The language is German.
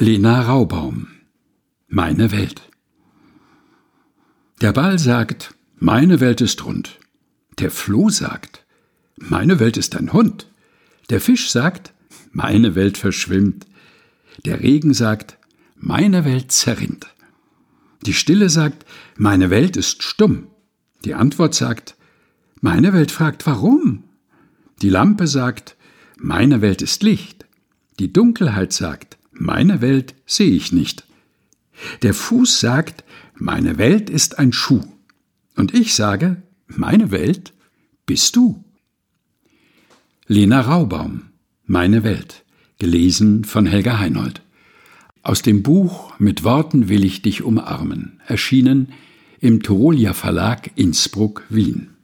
Lena Raubaum Meine Welt Der Ball sagt, meine Welt ist rund. Der Floh sagt, meine Welt ist ein Hund. Der Fisch sagt, meine Welt verschwimmt. Der Regen sagt, meine Welt zerrinnt. Die Stille sagt, meine Welt ist stumm. Die Antwort sagt, meine Welt fragt warum. Die Lampe sagt, meine Welt ist Licht. Die Dunkelheit sagt, meine Welt sehe ich nicht. Der Fuß sagt, meine Welt ist ein Schuh. Und ich sage, meine Welt bist du. Lena Raubaum, Meine Welt, gelesen von Helga Heinold. Aus dem Buch Mit Worten will ich dich umarmen, erschienen im Tyrolia Verlag Innsbruck, Wien.